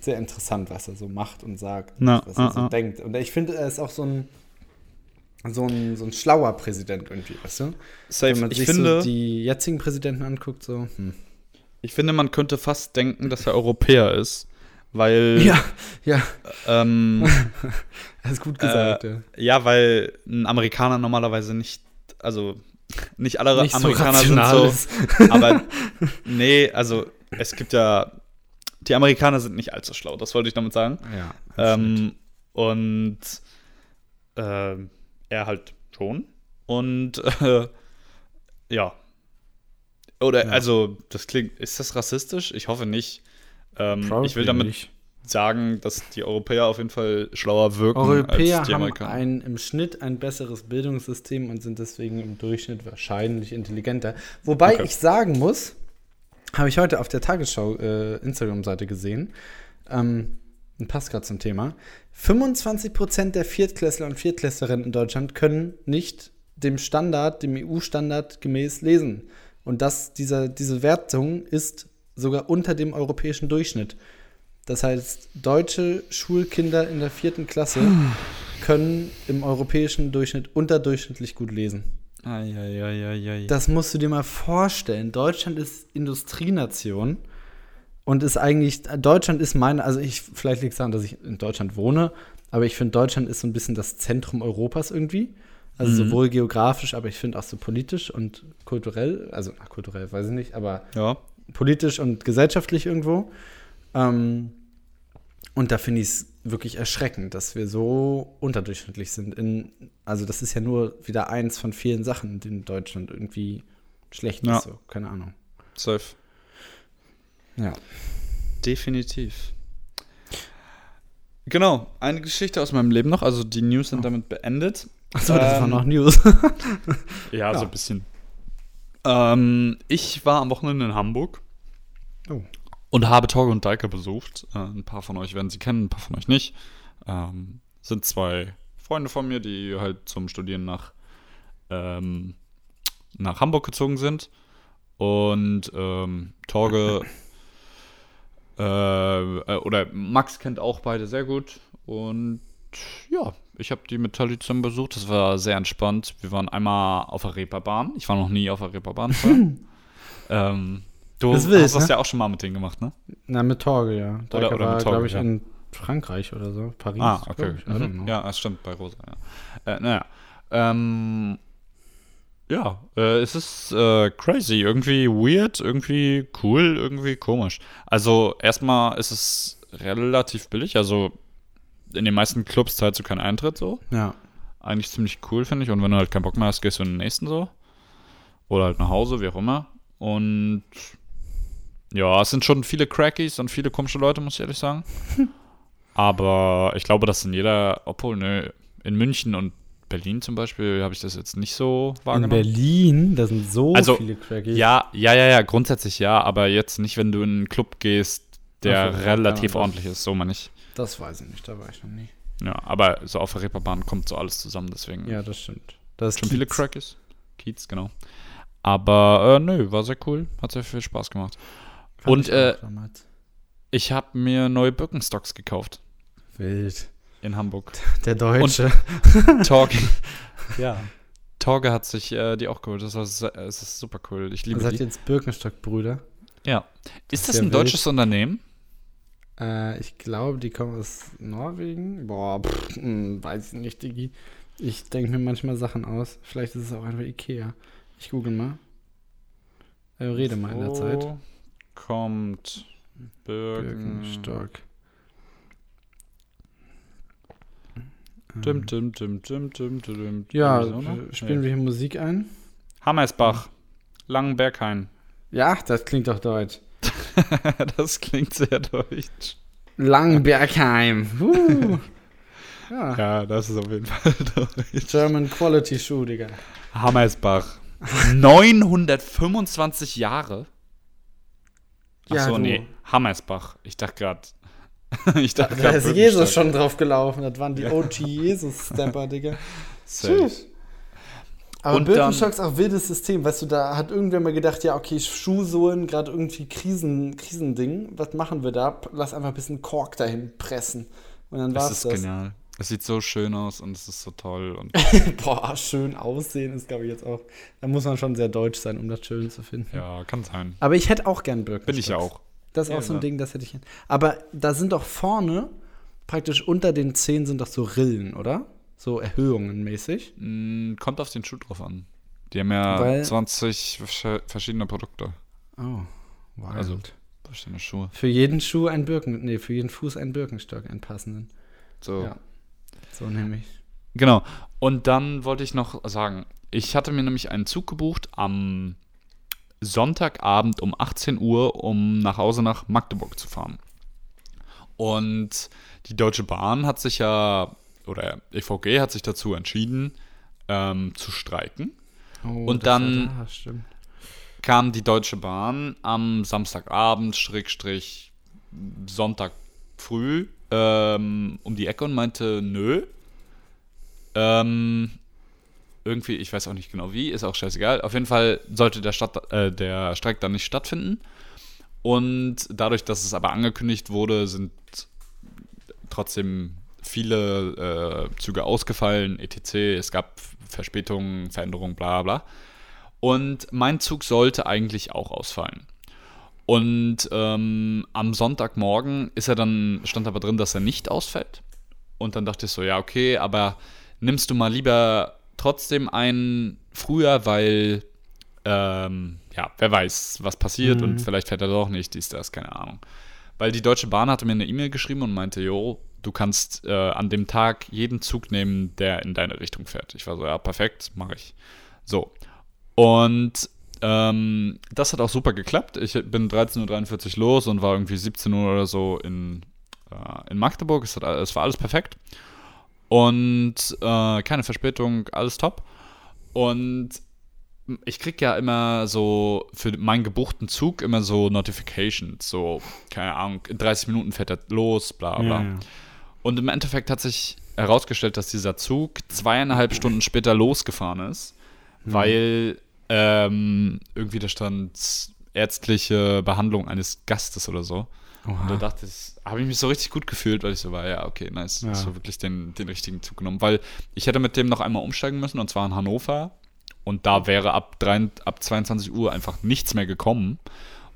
B: sehr interessant, was er so macht und sagt,
A: Na,
B: was er so
A: ah.
B: denkt. Und ich finde, er ist auch so ein, so ein, so ein schlauer Präsident irgendwie, weißt du?
A: Safe.
B: Wenn man
A: Ich
B: sich
A: finde,
B: so die jetzigen Präsidenten anguckt, so, hm.
A: ich finde, man könnte fast denken, dass er Europäer ist. Weil,
B: Ja, ja,
A: ähm, <laughs>
B: das ist gut gesagt,
A: Äh,
B: ja.
A: ja, weil ein Amerikaner normalerweise nicht, also nicht alle
B: Nicht so
A: Amerikaner sind
B: rational
A: so, <laughs> aber <laughs> nee, also es gibt ja, die Amerikaner sind nicht allzu schlau, das wollte ich damit sagen.
B: Ja,
A: Ähm, und äh, er halt schon. Und äh, ja. Oder,
B: Ja.
A: also, das klingt, ist das rassistisch? Ich hoffe nicht. Ähm, ich will damit
B: nicht.
A: sagen, dass die Europäer auf jeden Fall schlauer wirken
B: Europäer
A: als die
B: haben
A: Amerikaner.
B: ein, im Schnitt ein besseres Bildungssystem und sind deswegen im Durchschnitt wahrscheinlich intelligenter. Wobei
A: Okay.
B: ich sagen muss, habe ich heute auf der Tagesschau äh, Instagram-Seite gesehen, ähm, und passt gerade zum Thema, 25% der Viertklässler und Viertklässlerinnen in Deutschland können nicht dem Standard, dem EU-Standard gemäß lesen. Und das, dieser, diese Wertung ist sogar unter dem europäischen Durchschnitt. Das heißt, deutsche Schulkinder in der vierten Klasse <sighs> können im europäischen Durchschnitt unterdurchschnittlich gut lesen.
A: Eieieiei.
B: Das musst du dir mal vorstellen. Deutschland ist Industrienation und ist eigentlich, Deutschland ist meine, also ich, vielleicht liegt es daran, dass ich in Deutschland wohne, aber ich finde, Deutschland ist so ein bisschen das Zentrum Europas irgendwie. Also
A: Mhm.
B: sowohl geografisch, aber ich finde auch so politisch und kulturell, also ach, kulturell weiß ich nicht, aber
A: Ja.
B: Politisch und gesellschaftlich irgendwo. Ähm, und da finde ich es wirklich erschreckend, dass wir so unterdurchschnittlich sind. In, also das ist ja nur wieder eins von vielen Sachen, in denen Deutschland irgendwie schlecht
A: Ja.
B: ist. So. Keine Ahnung.
A: Safe.
B: Ja.
A: Definitiv. Genau, eine Geschichte aus meinem Leben noch. Also die News sind damit beendet.
B: Achso, das war
A: Ähm,
B: noch News.
A: Ja, <laughs>
B: Ja.
A: so ein bisschen. Ähm, ich war am Wochenende in Hamburg
B: Oh.
A: und habe Torge und Deike besucht. Äh, ein paar von euch werden sie kennen, ein paar von euch nicht. Ähm, sind zwei Freunde von mir, die halt zum Studieren nach, ähm, nach Hamburg gezogen sind. Und ähm, Torge <laughs> äh, äh, oder Max kennt auch beide sehr gut. Und ja, ich habe die mit zusammen besucht. Das war sehr entspannt. Wir waren einmal auf der Reeperbahn. Ich war noch nie auf der Reeperbahn <laughs> ähm, du
B: Das wild,
A: hast das
B: ne?
A: ja auch schon mal mit denen gemacht, ne?
B: Na, mit Torge, ja. Torge
A: Oder- oder
B: war, glaube ich,
A: ja.
B: in Frankreich oder so. Paris.
A: Ah, okay. Mhm. Ja, das stimmt, bei Rosa, ja. Äh, naja. Ähm, ja, äh, es ist äh, crazy, irgendwie weird, irgendwie cool, irgendwie komisch. Also erstmal ist es relativ billig, also in den meisten Clubs zahlst du keinen Eintritt so.
B: Ja.
A: Eigentlich ziemlich cool, finde ich. Und wenn du halt keinen Bock mehr hast, gehst du in den nächsten so. Oder halt nach Hause, wie auch immer. Und ja, es sind schon viele Crackies und viele komische Leute, muss ich ehrlich sagen. <laughs> Aber ich glaube, dass in jeder, obwohl, ne, in München und Berlin zum Beispiel habe ich das jetzt nicht so
B: In
A: wahrgenommen.
B: Berlin, da sind so
A: Also,
B: viele Crackies.
A: Ja, ja, ja, ja, grundsätzlich ja, aber jetzt nicht, wenn du in einen Club gehst, der
B: Ach
A: relativ ordentlich ist, so meine ich.
B: Das weiß ich nicht, da war ich noch nie.
A: Ja, aber so auf der Reeperbahn kommt so alles zusammen, deswegen.
B: Ja, das stimmt. Das
A: Schon viele
B: Kiez.
A: Crackies. Kiez, genau. Aber äh, nö, war sehr cool. Hat sehr viel Spaß gemacht.
B: Fand
A: Und,
B: ich
A: äh,
B: auch damals.
A: Ich habe mir neue Birkenstocks gekauft
B: Wild.
A: in Hamburg. <laughs>
B: Der Deutsche.
A: Torge. <laughs> ja. Torge hat sich äh, die auch geholt. Das, war, es ist super cool. Ich liebe
B: seid
A: die.
B: jetzt Birkenstock-Brüder.
A: Ja. Ist das
B: sehr
A: ein
B: wild.
A: deutsches Unternehmen?
B: Äh, ich glaube, die kommen aus Norwegen. Boah, pff, hm, weiß ich nicht, Digi. Ich denke mir manchmal Sachen aus. Vielleicht ist es auch einfach Ikea. Ich google mal. Äh, rede mal in der Zeit.
A: Kommt Birkenstock?
B: Birkenstock.
A: Dim, dim, dim, dim, dim, dim.
B: Ja, äh, spielen
A: Nee.
B: wir hier Musik ein?
A: Hammersbach. Langenberghain.
B: Ja, das klingt doch deutsch. <laughs>
A: das klingt sehr deutsch.
B: Langenbergheim. Uh. <laughs> ja.
A: Ja, das ist auf jeden Fall <laughs> deutsch.
B: German Quality Shoe, Digga.
A: Hammersbach. 925 Jahre?
B: Ja,
A: Achso,
B: du.
A: nee. Hammersbach. Ich dachte gerade. ich dachte
B: Da
A: grad
B: ist. Jesus schon drauf gelaufen. Das waren die OG Jesus-Stamper, Digga.
A: Safe.
B: Aber
A: Und
B: Birkenstock ist auch wildes System. Weißt du, da hat irgendwer mal gedacht, ja, okay, Schuhsohlen, gerade irgendwie Krisen, Krisending. Was machen wir da? Lass einfach ein bisschen Kork dahin pressen. Und dann
A: Das
B: war's
A: ist
B: das.
A: genial. Es sieht so schön aus und es ist so toll. Und <laughs>
B: Boah, schön aussehen ist, glaube ich, jetzt auch. Da muss man schon sehr deutsch sein, um das schön zu finden.
A: ja, kann sein.
B: Aber ich hätte auch gern Birkenstock.
A: Bin ich ja auch.
B: Das ist
A: Ja,
B: auch so ein
A: ja.
B: Ding, das hätte ich gern. Aber da sind doch vorne, praktisch unter den Zehen sind doch so Rillen, oder? So Erhöhungen mäßig.
A: Mm, Kommt auf den Schuh drauf an. Die haben ja
B: Weil-
A: 20 versch- verschiedene Produkte.
B: Oh, wild.
A: Also- Verschiedene Schuhe.
B: Für jeden Schuh ein Birken, nee, für jeden Fuß ein Birkenstock, einen passenden.
A: So.
B: Ja. So nämlich.
A: Genau. Und dann wollte ich noch sagen, ich hatte mir nämlich einen Zug gebucht am Sonntagabend um 18 Uhr, um nach Hause nach Magdeburg zu fahren. Und die Deutsche Bahn hat sich ja, oder EVG hat sich dazu entschieden, ähm, zu streiken.
B: Oh,
A: Und dann-
B: Da, stimmt.
A: kam die Deutsche Bahn am Samstagabend, Schrägstrich Sonntag früh, ähm, um die Ecke und meinte, nö. Ähm, irgendwie, ich weiß auch nicht genau wie, ist auch scheißegal. Auf jeden Fall sollte der, Stadt, äh, der Streik dann nicht stattfinden. Und dadurch, dass es aber angekündigt wurde, sind trotzdem viele äh, Züge ausgefallen, etc. Es gab Verspätungen, Veränderungen, bla bla. Und mein Zug sollte eigentlich auch ausfallen. Und ähm, am Sonntagmorgen ist er dann, stand aber drin, dass er nicht ausfällt. Und dann dachte ich so, ja, okay, aber nimmst du mal lieber trotzdem einen früher, weil, ähm, ja, wer weiß, was passiert
B: Mhm.
A: und vielleicht fährt er doch nicht, dies, das, keine Ahnung. Weil die Deutsche Bahn hatte mir eine E-Mail geschrieben und meinte, jo, du kannst äh, an dem Tag jeden Zug nehmen, der in deine Richtung fährt. Ich war so, ja, perfekt, mache ich. So. Und ähm, das hat auch super geklappt. Ich bin 13.43 Uhr los und war irgendwie 17 Uhr oder so in, äh, in Magdeburg. Es, hat, es war alles perfekt. Und äh, keine Verspätung, alles top. Und ich krieg ja immer so für meinen gebuchten Zug immer so Notifications, so, keine Ahnung, in 30 Minuten fährt er los, bla bla.
B: Ja, ja.
A: Und im Endeffekt hat sich herausgestellt, dass dieser Zug zweieinhalb Stunden später losgefahren ist, weil ähm, irgendwie da stand ärztliche Behandlung eines Gastes oder so. Und da
B: Oha.
A: dachte ich, habe ich mich so richtig gut gefühlt, weil ich so war, ja, okay, nice.
B: Ja.
A: Hast du wirklich den, den richtigen Zug genommen. Weil ich hätte mit dem noch einmal umsteigen müssen, und zwar in Hannover. Und da wäre ab, drei, ab 22 Uhr einfach nichts mehr gekommen.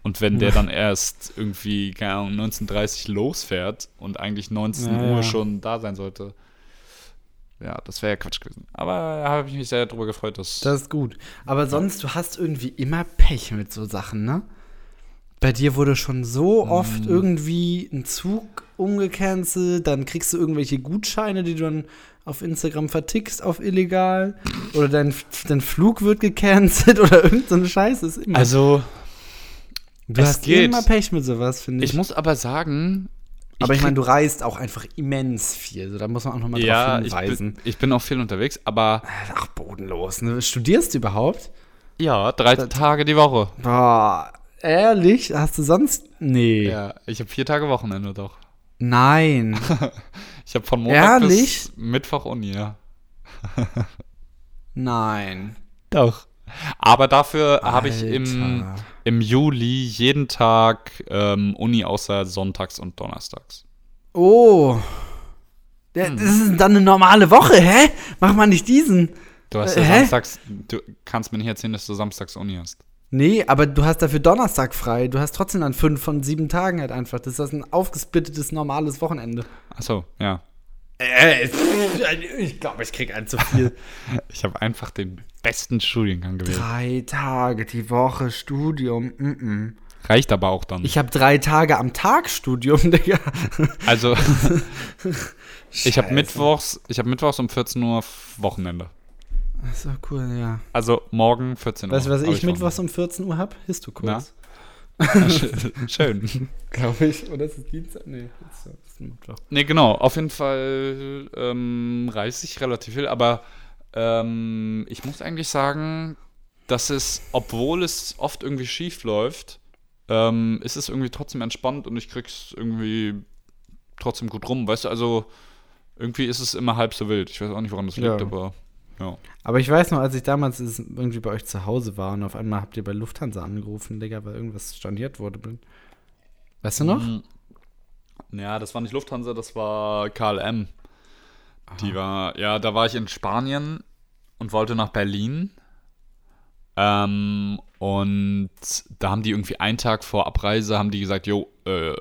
A: Und wenn der dann erst irgendwie, keine Ahnung, 19.30 losfährt und eigentlich 19
B: Ja,
A: Uhr
B: ja.
A: schon da sein sollte, ja, das wäre ja Quatsch gewesen. Aber da habe ich mich sehr darüber gefreut, dass.
B: Das ist gut. Aber sonst, du hast irgendwie immer Pech mit so Sachen, ne? Bei dir wurde schon so oft irgendwie ein Zug umgecancelt, dann kriegst du irgendwelche Gutscheine, die du dann auf Instagram vertickst auf illegal oder dein, dein Flug wird gecancelt <laughs> oder irgend so Scheiße ist immer.
A: also,
B: du
A: es
B: hast
A: geht.
B: immer Pech mit sowas, finde ich.
A: ich muss aber sagen.
B: aber ich
A: krieg-
B: meine, du reist auch einfach immens viel, so, da muss man auch nochmal
A: ja,
B: drauf
A: ich
B: hinweisen.
A: bin, ich bin auch viel unterwegs, aber
B: Ach, bodenlos. Ne? Studierst du überhaupt?
A: ja, drei
B: Das-
A: Tage die Woche.
B: Boah, ehrlich? Hast du sonst. Nee.
A: Ja, ich habe vier Tage Wochenende doch.
B: Nein. <laughs>
A: Ich habe von Montag
B: Ehrlich?
A: bis Mittwoch Uni, ja.
B: Nein.
A: Doch. Aber dafür habe ich im, im Juli jeden Tag ähm, Uni außer sonntags und donnerstags.
B: Oh.
A: Hm.
B: Das ist dann eine normale Woche, hä? Mach mal nicht diesen.
A: Du hast
B: Äh,
A: ja samstags, du kannst mir nicht erzählen, dass du samstags Uni hast.
B: Nee, aber du hast dafür Donnerstag frei. Du hast trotzdem dann fünf von sieben Tagen halt einfach. Das ist ein aufgesplittetes normales Wochenende.
A: Achso, ja.
B: Äh, ich glaube, ich krieg ein zu viel. <laughs>
A: Ich habe einfach den besten Studiengang gewählt.
B: drei Tage die Woche Studium. Mm -mm.
A: Reicht aber auch dann.
B: Ich habe drei Tage am Tag Studium, <laughs> Digga.
A: also, <laughs> ich habe mittwochs, ich habe mittwochs um 14 Uhr Wochenende.
B: Ach So cool, ja.
A: Also morgen 14 Uhr.
B: Weißt du, was
A: hab
B: ich mittwochs um 14 Uhr hab? Histokurs. <laughs>
A: Schön.
B: Glaube ich. Oder ist es Dienstag? Nee, das ist, das ist Mittwoch.
A: Nee, genau. Auf jeden Fall ähm, reiße ich relativ viel, aber ähm, ich muss eigentlich sagen, dass es, obwohl es oft irgendwie schief läuft, ähm, ist es irgendwie trotzdem entspannt und ich krieg's irgendwie trotzdem gut rum. Weißt du, also irgendwie ist es immer halb so wild. Ich weiß auch nicht, woran das liegt,
B: Ja.
A: aber ja.
B: Aber ich weiß noch, als ich damals irgendwie bei euch zu Hause war und auf einmal habt ihr bei Lufthansa angerufen, Digga, weil irgendwas storniert wurde. Weißt du noch?
A: Mhm. Ja, das war nicht Lufthansa, das war KLM. Die war, ja, da war ich in Spanien und wollte nach Berlin. Ähm, und da haben die irgendwie einen Tag vor Abreise, haben die gesagt, jo, äh,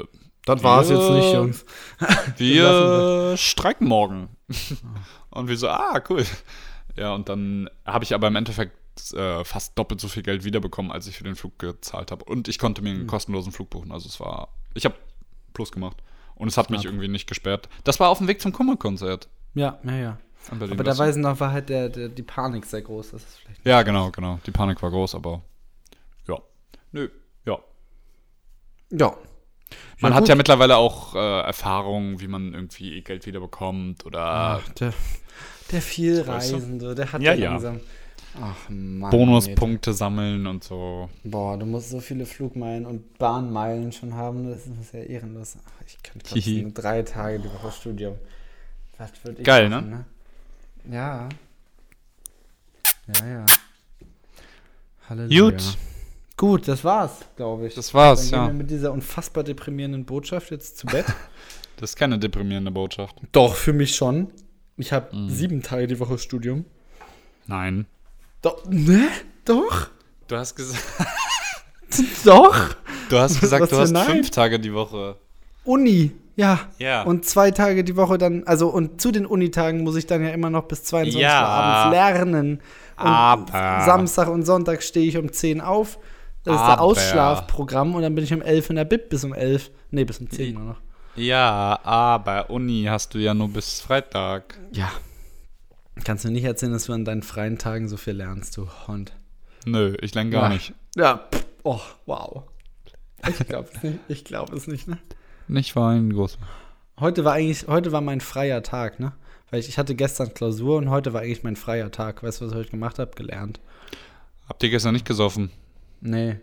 B: Das
A: war's jetzt nicht,
B: Jungs. <laughs>
A: wir streiken morgen. <laughs> und wir so, ah, cool. Ja, und dann habe ich aber im Endeffekt äh, fast doppelt so viel Geld wiederbekommen, als ich für den Flug gezahlt habe. Und ich konnte mir einen kostenlosen Flug buchen. Also es war, ich habe Plus gemacht. Und es hat mich
B: Knapp.
A: irgendwie nicht gesperrt. Das war auf dem Weg zum Kummerkonzert.
B: Ja, ja, ja. Aber da weiß ich noch, war halt der, der, die Panik sehr groß. Das ist vielleicht.
A: Ja, genau, genau. Die Panik war groß, aber ja. Nö, ja.
B: Ja.
A: Man
B: Ja,
A: hat
B: gut.
A: ja mittlerweile auch äh, Erfahrung, wie man irgendwie Geld wieder bekommt oder
B: Ach, der, der Vielreisende, der hat
A: Ja,
B: ja,
A: ja.
B: langsam. Ach Mann.
A: Bonuspunkte sammeln und so.
B: Boah, du musst so viele Flugmeilen und Bahnmeilen schon haben. Das ist ja ehrenlos. Ach, ich könnte
A: Hihi. <laughs>
B: trotzdem drei Tage die Woche Studium. Was würd ich
A: Geil,
B: machen, ne? Ja. Ja, ja. Halleluja.
A: Gut.
B: Gut, das war's, glaube ich.
A: Das war's,
B: Dann gehen
A: ja.
B: wir mit dieser unfassbar deprimierenden Botschaft jetzt zu Bett. <laughs>
A: Das ist keine deprimierende Botschaft.
B: Doch, für mich schon. Ich habe
A: Mhm.
B: sieben Tage die Woche Studium.
A: Nein.
B: Doch, ne? Doch?
A: Du hast gesagt, <laughs>
B: Doch?
A: du hast, gesagt, du hast
B: nein?
A: fünf Tage die Woche.
B: Uni, ja.
A: Ja.
B: Und zwei Tage die Woche dann, also und zu den Unitagen muss ich dann ja immer noch bis 22
A: Ja.
B: Uhr abends lernen. Und
A: Aber-
B: Samstag und Sonntag stehe ich um 10 auf. Das ist das
A: Aber-
B: Ausschlafprogramm und dann bin ich um 11 in der Bib bis um 11. Nee, bis um 10 nur noch.
A: ja, aber Uni hast du ja nur bis Freitag.
B: Ja. Kannst du nicht erzählen, dass du an deinen freien Tagen so viel lernst, du Hund.
A: Nö, ich lerne gar
B: Ja.
A: nicht.
B: Ja, oh, wow. Ich glaube es nicht. Ich glaube es nicht, ne?
A: Nicht für einen großen.
B: Heute war eigentlich, heute war mein freier Tag, ne? Weil ich, ich hatte gestern Klausur und heute war eigentlich mein freier Tag. Weißt du, was ich heute gemacht habe? Gelernt.
A: Habt ihr gestern nicht gesoffen?
B: Nee.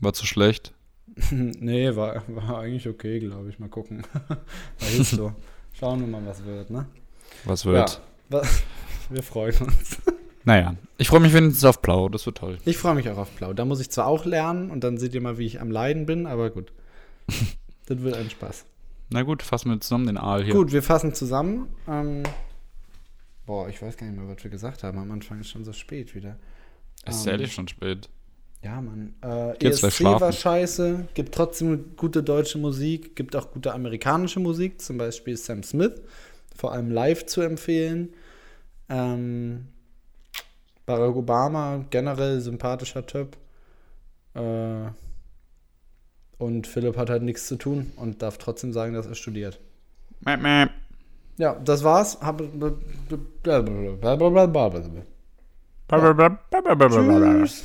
A: War zu schlecht? <laughs>
B: nee, war, war eigentlich okay, glaube ich. Mal gucken. <laughs> war ist so. Schauen wir mal, was wird, ne?
A: Was wird?
B: wa- Wir freuen uns. <laughs>
A: Naja, ich freue mich wenigstens auf Blau, das wird toll.
B: Ich freue mich auch auf Blau. Da muss ich zwar auch lernen und dann seht ihr mal, wie ich am Leiden bin, aber gut. <laughs> das wird ein Spaß.
A: Na gut, fassen wir zusammen den Aal hier.
B: Gut, wir fassen zusammen. Ähm, boah, ich weiß gar nicht mehr, was wir gesagt haben. Am Anfang ist schon so spät wieder.
A: Es ist
B: Ähm,
A: ehrlich schon spät.
B: Ja, Mann. Äh,
A: Geht's gleich
B: ESC war scheiße, gibt trotzdem gute deutsche Musik, gibt auch gute amerikanische Musik, zum Beispiel Sam Smith, vor allem live zu empfehlen. Ähm, Barack Obama, generell sympathischer Typ. Äh, und Philipp hat halt nichts zu tun und darf trotzdem sagen, dass er studiert.
A: Mäh, mäh.
B: Ja, das war's. Hab, Tschüss.